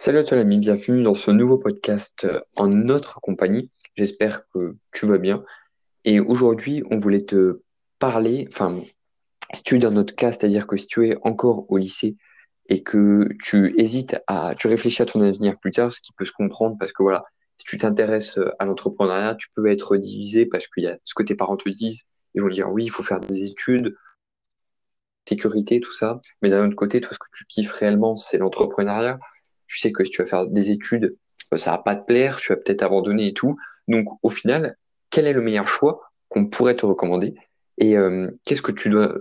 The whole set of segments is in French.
Salut à toi l'ami, bienvenue dans ce nouveau podcast euh, en notre compagnie. J'espère que tu vas bien. Et aujourd'hui, on voulait te parler, enfin, si tu es dans notre cas, c'est-à-dire que si tu es encore au lycée et que tu hésites à, tu réfléchis à ton avenir plus tard, ce qui peut se comprendre parce que voilà, si tu t'intéresses à l'entrepreneuriat, tu peux être divisé parce qu'il y a ce que tes parents te disent. Ils vont dire oui, il faut faire des études, sécurité, tout ça. Mais d'un autre côté, toi, ce que tu kiffes réellement, c'est l'entrepreneuriat tu sais que si tu vas faire des études, euh, ça va pas te plaire, tu vas peut-être abandonner et tout. Donc, au final, quel est le meilleur choix qu'on pourrait te recommander et euh, qu'est-ce que tu dois,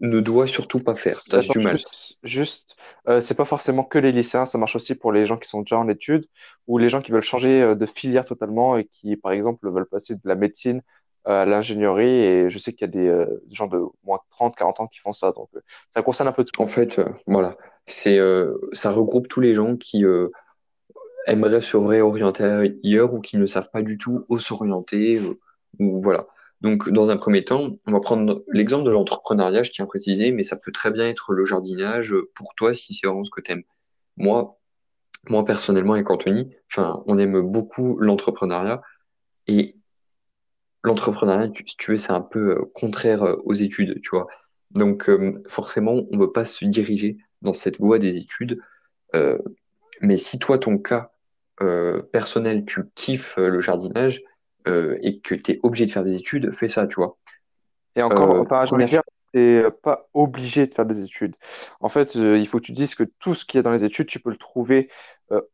ne dois surtout pas faire? T'as du mal. Juste, juste euh, c'est pas forcément que les lycéens, ça marche aussi pour les gens qui sont déjà en études ou les gens qui veulent changer de filière totalement et qui, par exemple, veulent passer de la médecine à l'ingénierie. Et je sais qu'il y a des gens de moins de 30, 40 ans qui font ça. Donc, ça concerne un peu tout. En fait, voilà. C'est, euh, ça regroupe tous les gens qui euh, aimeraient se réorienter ailleurs ou qui ne savent pas du tout où s'orienter. Euh, ou voilà. Donc, dans un premier temps, on va prendre l'exemple de l'entrepreneuriat, je tiens à préciser, mais ça peut très bien être le jardinage pour toi si c'est vraiment ce que tu aimes. Moi, moi personnellement avec Anthony, enfin, on aime beaucoup l'entrepreneuriat et l'entrepreneuriat, si tu veux, c'est un peu contraire aux études, tu vois. Donc, forcément, on ne veut pas se diriger dans cette voie des études. Euh, mais si toi, ton cas euh, personnel, tu kiffes euh, le jardinage et que tu es obligé de faire des études, fais ça, tu vois. Et encore, enfin, je veux dire, tu pas obligé de faire des études. En fait, il faut que tu dises que tout ce qu'il y a dans les études, tu peux le trouver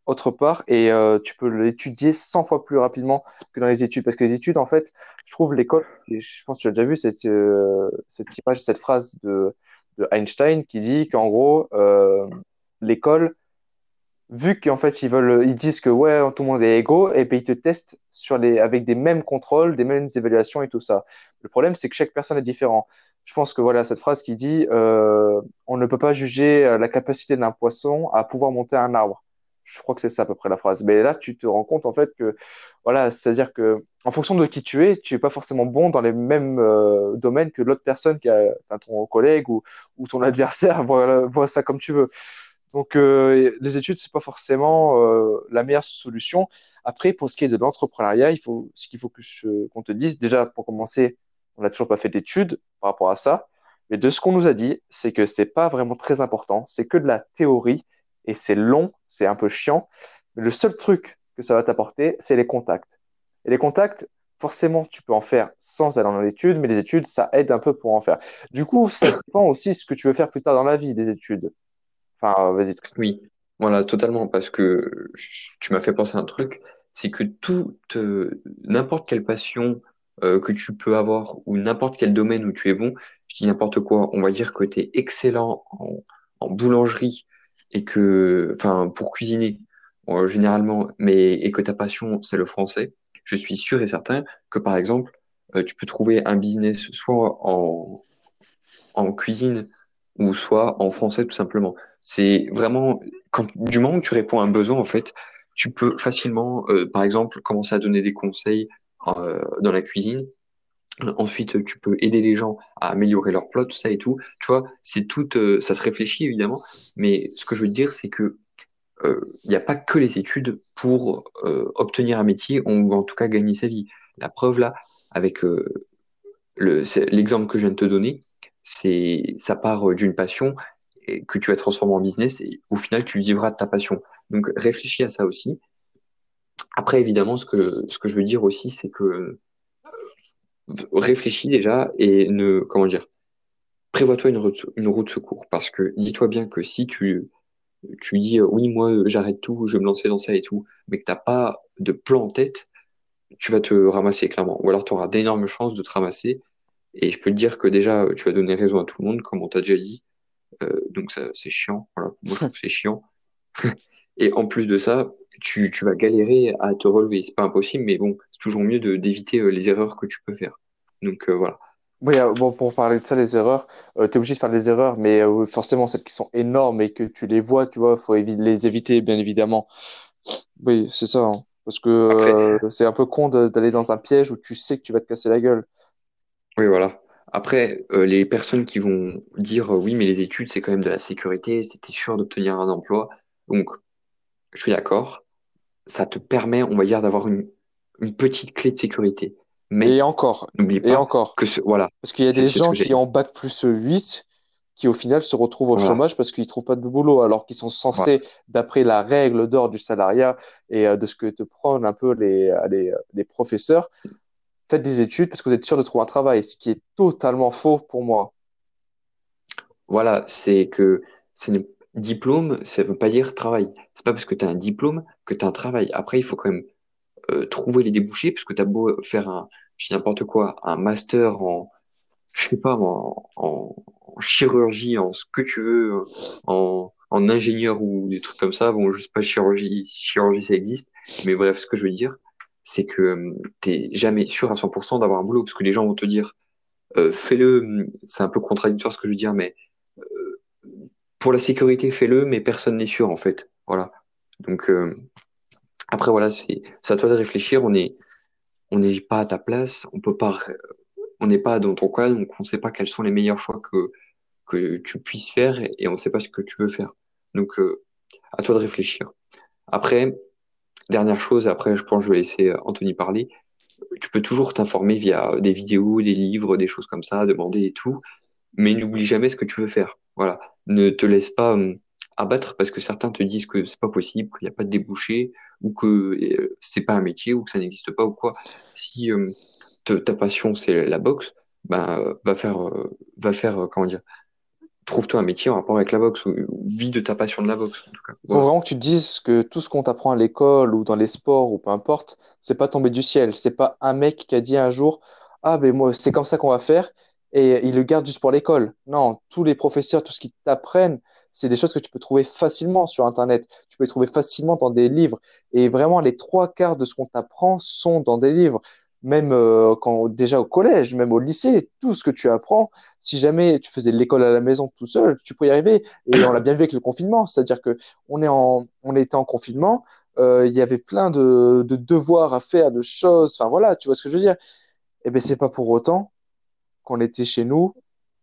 autre part et tu peux l'étudier 100 fois plus rapidement que dans les études. Parce que les études, en fait, je trouve l'école, je pense que tu as déjà vu cette, cette image, cette phrase de de Einstein qui dit qu'en gros, euh, l'école, vu qu'en fait ils veulent, ils disent que ouais, tout le monde est égaux, et puis ils te testent sur les, avec des mêmes contrôles, des mêmes évaluations et tout ça. Le problème, c'est que chaque personne est différent. Je pense que voilà cette phrase qui dit, euh, on ne peut pas juger la capacité d'un poisson à pouvoir monter un arbre. Je crois que c'est ça à peu près la phrase. Mais là, tu te rends compte en fait que voilà, c'est-à-dire que en fonction de qui tu es, tu es pas forcément bon dans les mêmes euh, domaines que l'autre personne qui a ton collègue ou, ou ton adversaire voit, ça comme tu veux. Donc euh, les études c'est pas forcément euh, la meilleure solution. Après pour ce qui est de l'entrepreneuriat, ce qu'il faut que qu'on te dise déjà pour commencer, on n'a toujours pas fait d'études par rapport à ça. Mais de ce qu'on nous a dit, c'est que c'est pas vraiment très important, c'est que de la théorie et c'est long, c'est un peu chiant. Mais le seul truc que ça va t'apporter, c'est les contacts. Et les contacts, forcément, tu peux en faire sans aller dans l'étude, mais les études, ça aide un peu pour en faire. Du coup, ça dépend aussi ce que tu veux faire plus tard dans la vie des études. Enfin, vas-y. Oui, voilà, totalement, parce que tu m'as fait penser à un truc, c'est que toute, n'importe quelle passion euh, que tu peux avoir ou n'importe quel domaine où tu es bon, je dis n'importe quoi, on va dire que tu es excellent en, en boulangerie et que, enfin, pour cuisiner, euh, généralement, mais et que ta passion, c'est le français, je suis sûr et certain que, par exemple, euh, tu peux trouver un business soit en, en cuisine ou soit en français tout simplement. C'est vraiment, quand, du moment où tu réponds à un besoin, en fait, tu peux facilement, euh, par exemple, commencer à donner des conseils dans la cuisine. Ensuite, tu peux aider les gens à améliorer leur plot, tout ça et tout. Tu vois, c'est tout, ça se réfléchit évidemment, mais ce que je veux dire, c'est que il euh, n'y a pas que les études pour euh, obtenir un métier ou en tout cas gagner sa vie. La preuve là, avec euh, l'exemple que je viens de te donner, c'est ça part d'une passion que tu vas transformer en business et au final tu vivras de ta passion. Donc réfléchis à ça aussi. Après évidemment ce que ce que je veux dire aussi c'est que réfléchis déjà et ne comment dire prévois-toi une route, une route secours parce que dis-toi bien que si tu tu dis euh, oui, moi euh, j'arrête tout, je vais me lancer dans ça et tout, mais que t'as pas de plan en tête, tu vas te ramasser clairement. Ou alors tu auras d'énormes chances de te ramasser. Et je peux te dire que déjà, tu vas donner raison à tout le monde, comme on t'a déjà dit. Euh, donc ça, c'est chiant. Voilà. Moi, je trouve c'est chiant. et en plus de ça, tu, tu vas galérer à te relever. C'est pas impossible, mais bon, c'est toujours mieux de d'éviter les erreurs que tu peux faire. Donc voilà. Oui, euh, bon, pour parler de ça, les erreurs, euh, tu es obligé de faire des erreurs, mais euh, forcément, celles qui sont énormes et que tu les vois, tu vois, faut les éviter, bien évidemment. Oui, c'est ça. hein. Parce que c'est un peu con d'aller dans un piège où tu sais que tu vas te casser la gueule. Oui, voilà. Après, les personnes qui vont dire oui, mais les études, c'est quand même de la sécurité, c'était sûr d'obtenir un emploi. Donc, je suis d'accord, ça te permet, on va dire, d'avoir une, une petite clé de sécurité. Mais et encore, n'oublie et pas encore. que ce, voilà, Parce qu'il y a des gens qui ont bac plus 8 qui au final se retrouvent au chômage parce qu'ils trouvent pas de boulot alors qu'ils sont censés, d'après la règle d'or du salariat et euh, de ce que te prennent un peu les, les, les professeurs, faites des études parce que vous êtes sûr de trouver un travail, ce qui est totalement faux pour moi. Voilà, c'est que c'est diplôme, ça veut pas dire travail. C'est pas parce que tu as un diplôme que tu as un travail. Après, il faut quand même euh, trouver les débouchés, parce que tu as beau faire un, je n'importe quoi, un master en, je sais pas, en, en, chirurgie, en ce que tu veux, en, en ingénieur ou des trucs comme ça. Bon, je sais pas chirurgie, si chirurgie ça existe, mais bref, ce que je veux dire, c'est que t'es jamais sûr à 100% d'avoir un boulot, parce que les gens vont te dire, euh, fais-le, c'est un peu contradictoire ce que je veux dire, mais euh, pour la sécurité, fais-le, mais personne n'est sûr en fait. Voilà. Donc euh, après voilà, c'est à toi de réfléchir. On est on n'est pas à ta place, on peut pas, on n'est pas dans ton cas, donc on ne sait pas quels sont les meilleurs choix que que tu puisses faire et on ne sait pas ce que tu veux faire. Donc euh, à toi de réfléchir. Après, dernière chose, après je pense que je vais laisser Anthony parler. Tu peux toujours t'informer via des vidéos, des livres, des choses comme ça, demander et tout mais n'oublie jamais ce que tu veux faire. Voilà. Ne te laisse pas hum, abattre parce que certains te disent que c'est pas possible, qu'il n'y a pas de débouché, ou que euh, c'est pas un métier, ou que ça n'existe pas, ou quoi. Si hum, ta passion c'est la boxe, ben va faire, euh, va faire, euh, comment dire, trouve-toi un métier en rapport avec la boxe, ou, vis de ta passion de la boxe. En tout cas. Faut vraiment que tu te dises que tout ce qu'on t'apprend à l'école ou dans les sports ou peu importe, c'est pas tombé du ciel. C'est pas un mec qui a dit un jour, ah ben moi c'est comme ça qu'on va faire et ils le gardent juste pour l'école. Non, tous les professeurs, tout ce qu'ils t'apprennent, c'est des choses que tu peux trouver facilement sur Internet. Tu peux les trouver facilement dans des livres. Et vraiment, les trois quarts de ce qu'on t'apprend sont dans des livres. Même euh, quand déjà au collège, même au lycée, tout ce que tu apprends, si jamais tu faisais l'école à la maison tout seul, tu peux y arriver. Et on l'a bien vu avec le confinement, c'est-à-dire que on est en, on était en confinement, euh, il y avait plein de, de devoirs à faire, de choses. Enfin voilà, tu vois ce que je veux dire. Eh ben c'est pas pour autant qu'on était chez nous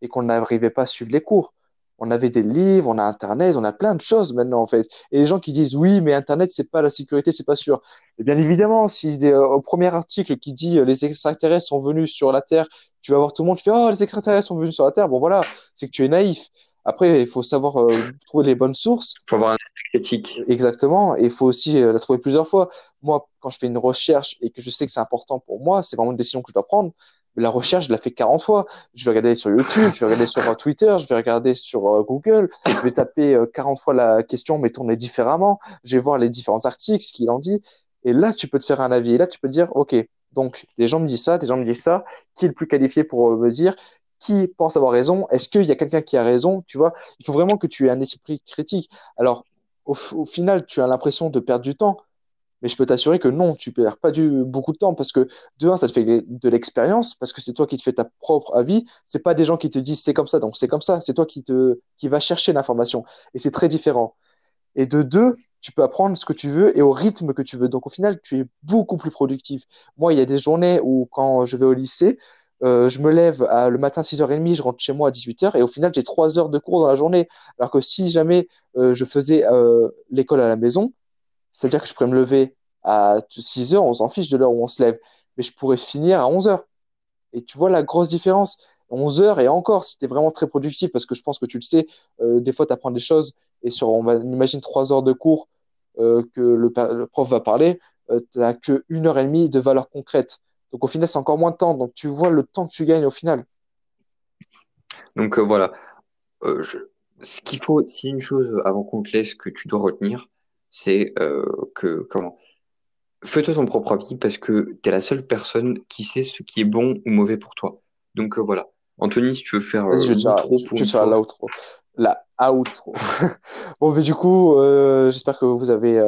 et qu'on n'arrivait pas à suivre les cours. On avait des livres, on a Internet, on a plein de choses maintenant en fait. Et les gens qui disent oui, mais Internet c'est pas la sécurité, c'est pas sûr. Et bien évidemment, si euh, au premier article qui dit euh, les extraterrestres sont venus sur la Terre, tu vas voir tout le monde, tu fais oh les extraterrestres sont venus sur la Terre. Bon voilà, c'est que tu es naïf. Après, il faut savoir euh, trouver les bonnes sources. Il faut avoir un esprit critique. Exactement. Et il faut aussi la trouver plusieurs fois. Moi, quand je fais une recherche et que je sais que c'est important pour moi, c'est vraiment une décision que je dois prendre la recherche, je la fais 40 fois. Je vais regarder sur YouTube, je vais regarder sur Twitter, je vais regarder sur euh, Google, je vais taper 40 euh, fois la question, mais tourner différemment. Je vais voir les différents articles, ce qu'il en dit. Et là, tu peux te faire un avis. Et là, tu peux te dire, OK, donc des gens me disent ça, des gens me disent ça. Qui est le plus qualifié pour euh, me dire qui pense avoir raison? Est-ce qu'il y a quelqu'un qui a raison? Tu vois, il faut vraiment que tu aies un esprit critique. Alors, au final, tu as l'impression de perdre du temps mais je peux t'assurer que non, tu perds pas du, beaucoup de temps parce que de un, ça te fait de l'expérience parce que c'est toi qui te fais ta propre avis. C'est pas des gens qui te disent c'est comme ça, donc c'est comme ça. C'est toi qui te, qui va chercher l'information et c'est très différent. Et de deux, tu peux apprendre ce que tu veux et au rythme que tu veux. Donc au final, tu es beaucoup plus productif. Moi, il y a des journées où quand je vais au lycée, euh, je me lève le matin à 6h30, je rentre chez moi à 18h et au final, j'ai 3 heures de cours dans la journée. Alors que si jamais euh, je faisais euh, l'école à la maison, c'est-à-dire que je pourrais me lever à 6 heures, on s'en fiche de l'heure où on se lève, mais je pourrais finir à 11 heures. Et tu vois la grosse différence. 11 heures et encore, si tu es vraiment très productif, parce que je pense que tu le sais, euh, des fois tu apprends des choses et sur, on, va, imagine 3 heures de cours euh, que le, prof va parler, euh, tu n'as que heure et demie de valeur concrète. Donc au final, c'est encore moins de temps. Donc tu vois le temps que tu gagnes au final. Donc voilà. Ce qu'il faut, si une chose avant qu'on te laisse que tu dois retenir, c'est euh, que, comment Fais-toi ton propre avis parce que tu es la seule personne qui sait ce qui est bon ou mauvais pour toi. Donc euh, voilà. Anthony, si tu veux faire je vais euh, pour je faire la outro. La outro. bon, mais du coup, j'espère que vous avez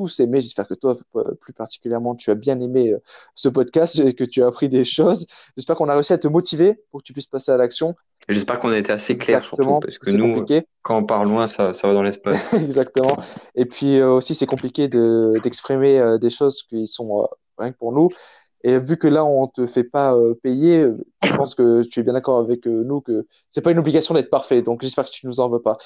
tous aimé. J'espère que toi, plus particulièrement, tu as bien aimé ce podcast et que tu as appris des choses. J'espère qu'on a réussi à te motiver pour que tu puisses passer à l'action J'espère qu'on a été assez clair surtout, parce que nous, quand on parle loin, ça, ça va dans l'espace. Exactement. Et puis euh, aussi, c'est compliqué d'exprimer euh, des choses qui sont euh, rien que pour nous. Et vu que là, on te fait pas payer, je pense que tu es bien d'accord avec nous que c'est pas une obligation d'être parfait. Donc, j'espère que tu nous en veux pas.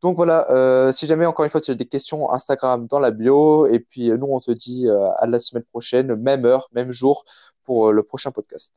Donc voilà, si jamais encore une fois tu as des questions, Instagram dans la bio. Et puis nous, on te dit à la semaine prochaine, même heure, même jour pour le prochain podcast.